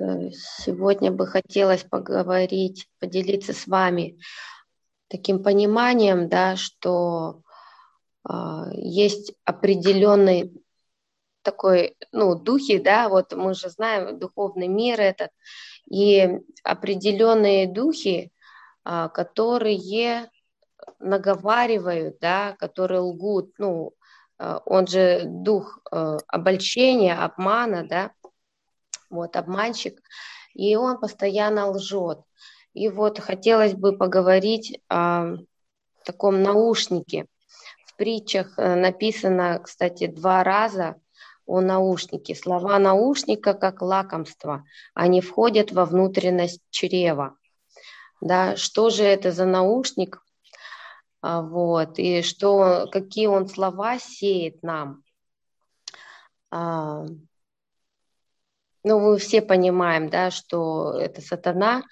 Э, сегодня бы хотелось поговорить, поделиться с вами таким пониманием, да, что э, есть определенный такой, ну, духи, да, вот мы же знаем духовный мир этот, и определенные духи, э, которые наговаривают, да, которые лгут, ну, э, он же дух э, обольщения, обмана, да, вот обманщик, и он постоянно лжет. И вот хотелось бы поговорить о таком наушнике. В притчах э, написано, кстати, два раза о наушнике. Слова наушника как лакомство, они входят во внутренность чрева. Да, что же это за наушник? А, вот, и что, какие он слова сеет нам. Ну, мы все понимаем, да, что это сатана,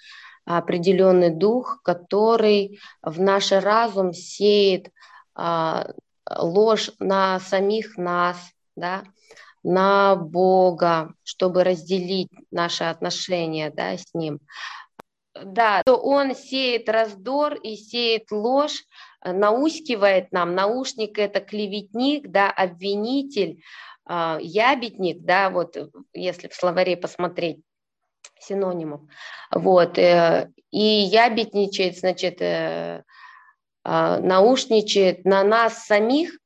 определенный дух, который в наш разум сеет а, ложь на самих нас, да, на Бога, чтобы разделить наши отношения да, с Ним. Да, то Он сеет раздор и сеет ложь, наускивает нам. Наушник – это клеветник, да, обвинитель, ябедник, да, вот если в словаре посмотреть синонимов, вот, э, и ябедничает, значит, э, а, наушничает на нас самих,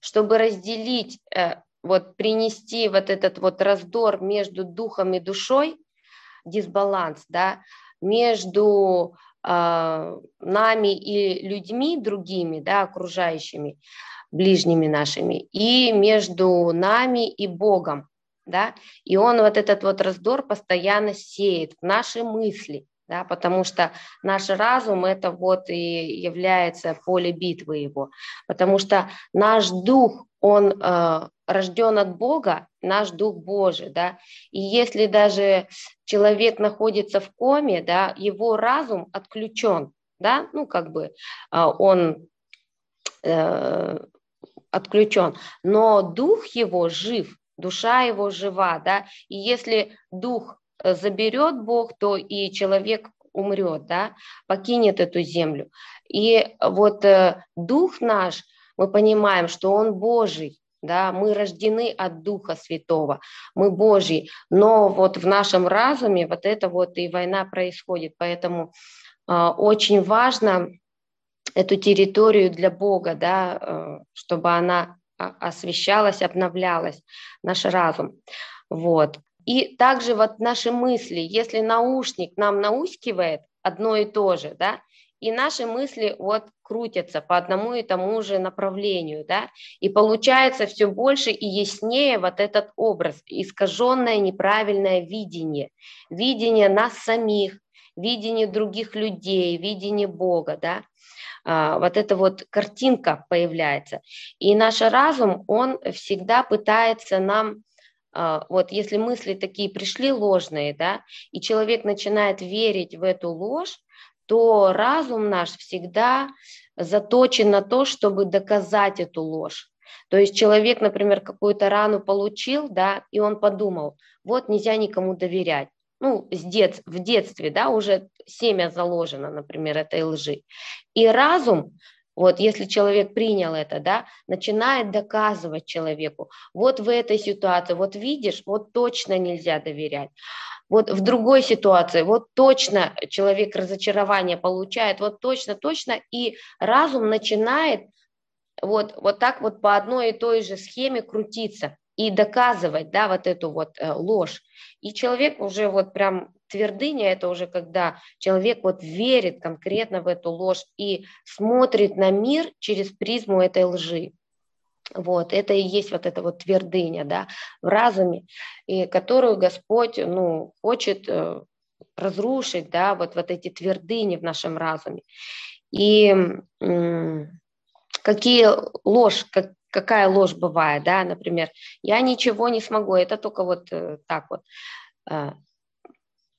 чтобы разделить, э, вот принести вот этот вот раздор между духом и душой, дисбаланс, да, между э, нами и людьми другими, да, окружающими, ближними нашими, и между нами и Богом, да, и он вот этот вот раздор постоянно сеет в наши мысли, да, потому что наш разум это вот и является поле битвы его, потому что наш дух, он э, рожден от Бога, наш дух Божий, да, и если даже человек находится в коме, да, его разум отключен, да, ну как бы э, он э, отключен, но дух его жив, душа его жива, да, и если дух э, заберет Бог, то и человек умрет, да, покинет эту землю. И вот э, дух наш, мы понимаем, что он Божий, да, мы рождены от Духа Святого, мы Божьи, но вот в нашем разуме вот это вот и война происходит, поэтому э, очень важно эту территорию для Бога, да, э, чтобы она освещалась, обновлялась, наш разум. Вот. И также вот наши мысли, если наушник нам наускивает одно и то же, да, и наши мысли вот крутятся по одному и тому же направлению, да, и получается все больше и яснее вот этот образ, искаженное неправильное видение, видение нас самих, видение других людей, видение Бога, да, а, вот эта вот картинка появляется. И наш разум, он всегда пытается нам, а, вот если мысли такие пришли ложные, да, и человек начинает верить в эту ложь, то разум наш всегда заточен на то, чтобы доказать эту ложь. То есть человек, например, какую-то рану получил, да, и он подумал, вот нельзя никому доверять ну, с дет, в детстве, да, уже семя заложено, например, этой лжи. И разум, вот если человек принял это, да, начинает доказывать человеку, вот в этой ситуации, вот видишь, вот точно нельзя доверять. Вот в другой ситуации, вот точно человек разочарование получает, вот точно, точно, и разум начинает вот, вот так вот по одной и той же схеме крутиться и доказывать, да, вот эту вот э, ложь. И человек уже вот прям твердыня, это уже когда человек вот верит конкретно в эту ложь и смотрит на мир через призму этой лжи. Вот, это и есть вот эта вот твердыня, да, в разуме, и которую Господь, ну, хочет э, разрушить, да, вот, вот эти твердыни в нашем разуме. И м- какие ложь, как, какая ложь бывает, да, например, я ничего не смогу, это только вот э, так вот, э,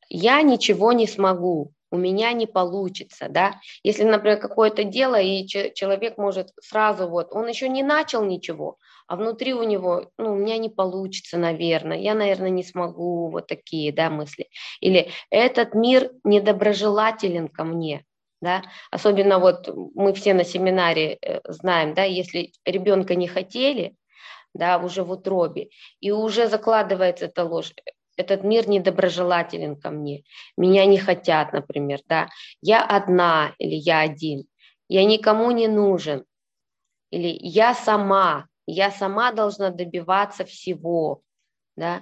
я ничего не смогу, у меня не получится, да. Если, например, какое-то дело, и человек может сразу вот, он еще не начал ничего, а внутри у него, ну, у меня не получится, наверное, я, наверное, не смогу, вот такие, да, мысли. Или этот мир недоброжелателен ко мне, да, особенно вот мы все на семинаре э, знаем, да, если ребенка не хотели, да, уже в утробе, и уже закладывается эта ложь, этот мир недоброжелателен ко мне, меня не хотят, например, да, я одна или я один, я никому не нужен, или я сама, я сама должна добиваться всего, да,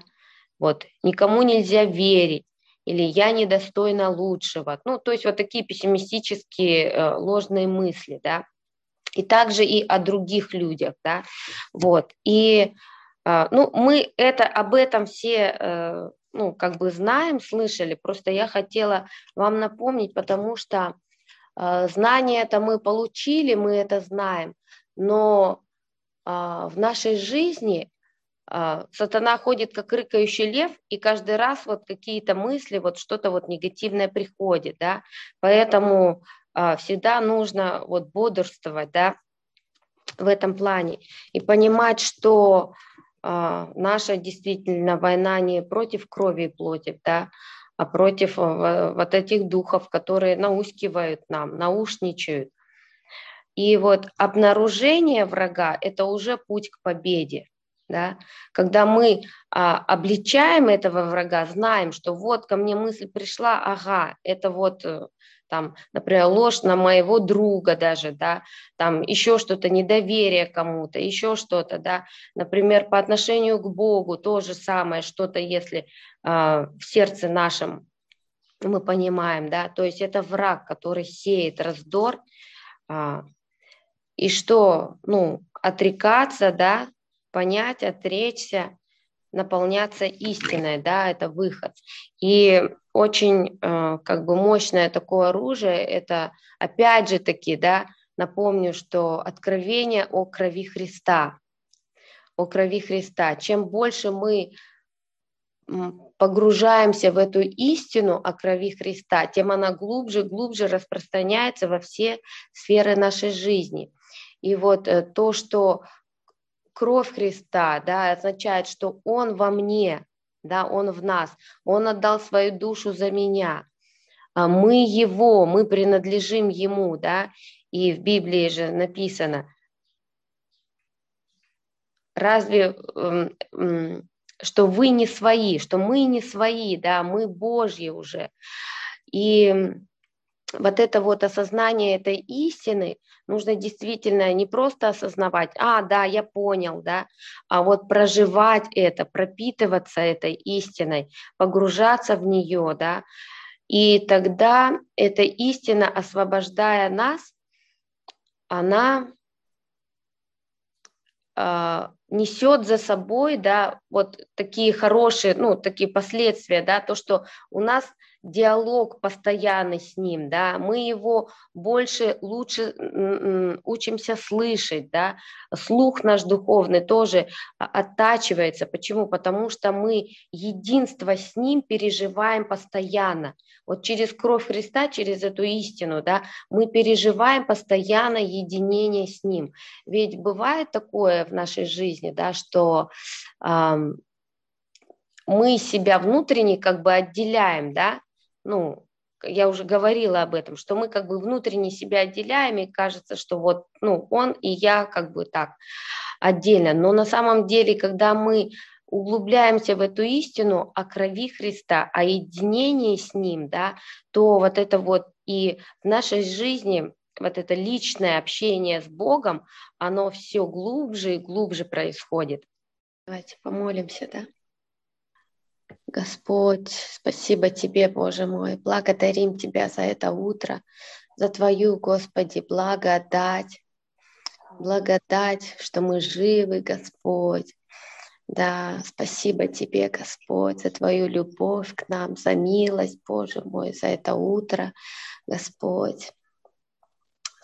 вот, никому нельзя верить, или я недостойна лучшего, ну, то есть вот такие пессимистические э, ложные мысли, да, и также и о других людях, да, вот, и а, ну, мы это, об этом все, э, ну, как бы знаем, слышали, просто я хотела вам напомнить, потому что э, знания это мы получили, мы это знаем, но в нашей жизни сатана ходит как рыкающий лев, и каждый раз вот какие-то мысли, вот что-то вот негативное приходит, да, поэтому всегда нужно вот бодрствовать, да, в этом плане и понимать, что а, наша действительно война не против крови и плоти, да, а против а, вот этих духов, которые наускивают нам, наушничают. И вот обнаружение врага – это уже путь к победе. Да? Когда мы а, обличаем этого врага, знаем, что вот ко мне мысль пришла, ага, это вот э, там, например, ложь на моего друга даже, да, там еще что-то, недоверие кому-то, еще что-то, да, например, по отношению к Богу то же самое, что-то, если э, в сердце нашем мы понимаем, да, то есть это враг, который сеет раздор, э, и что, ну, отрекаться, да, понять, отречься, наполняться истиной, да, это выход. И очень э, как бы мощное такое оружие, это опять же таки, да, напомню, что откровение о крови Христа, о крови Христа. Чем больше мы погружаемся в эту истину о крови Христа, тем она глубже, глубже распространяется во все сферы нашей жизни. И вот э, то, что кровь Христа, да, означает, что Он во мне, да, Он в нас, Он отдал свою душу за меня, а мы Его, мы принадлежим Ему, да, и в Библии же написано, разве, что вы не свои, что мы не свои, да, мы Божьи уже, и вот это вот осознание этой истины нужно действительно не просто осознавать, а, да, я понял, да, а вот проживать это, пропитываться этой истиной, погружаться в нее, да, и тогда эта истина, освобождая нас, она э, несет за собой, да, вот такие хорошие, ну, такие последствия, да, то, что у нас диалог постоянный с ним, да, мы его больше, лучше учимся слышать, да, слух наш духовный тоже оттачивается. Почему? Потому что мы единство с ним переживаем постоянно. Вот через кровь Христа, через эту истину, да, мы переживаем постоянно единение с ним. Ведь бывает такое в нашей жизни, да, что эм, мы себя внутренне как бы отделяем, да, ну, я уже говорила об этом, что мы как бы внутренне себя отделяем, и кажется, что вот, ну, он и я как бы так отдельно. Но на самом деле, когда мы углубляемся в эту истину о крови Христа, о единении с Ним, да, то вот это вот и в нашей жизни вот это личное общение с Богом, оно все глубже и глубже происходит. Давайте помолимся, да? Господь, спасибо Тебе, Боже мой. Благодарим Тебя за это утро, за Твою, Господи, благодать. Благодать, что мы живы, Господь. Да, спасибо Тебе, Господь, за Твою любовь к нам, за милость, Боже мой, за это утро, Господь.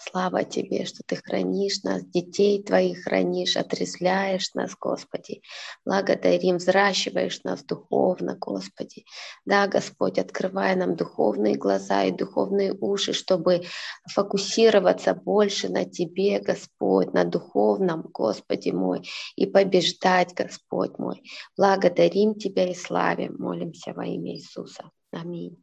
Слава Тебе, что Ты хранишь нас, детей Твоих хранишь, отрезвляешь нас, Господи. Благодарим, взращиваешь нас духовно, Господи. Да, Господь, открывай нам духовные глаза и духовные уши, чтобы фокусироваться больше на Тебе, Господь, на духовном, Господи мой, и побеждать, Господь мой. Благодарим Тебя и славим, молимся во имя Иисуса. Аминь.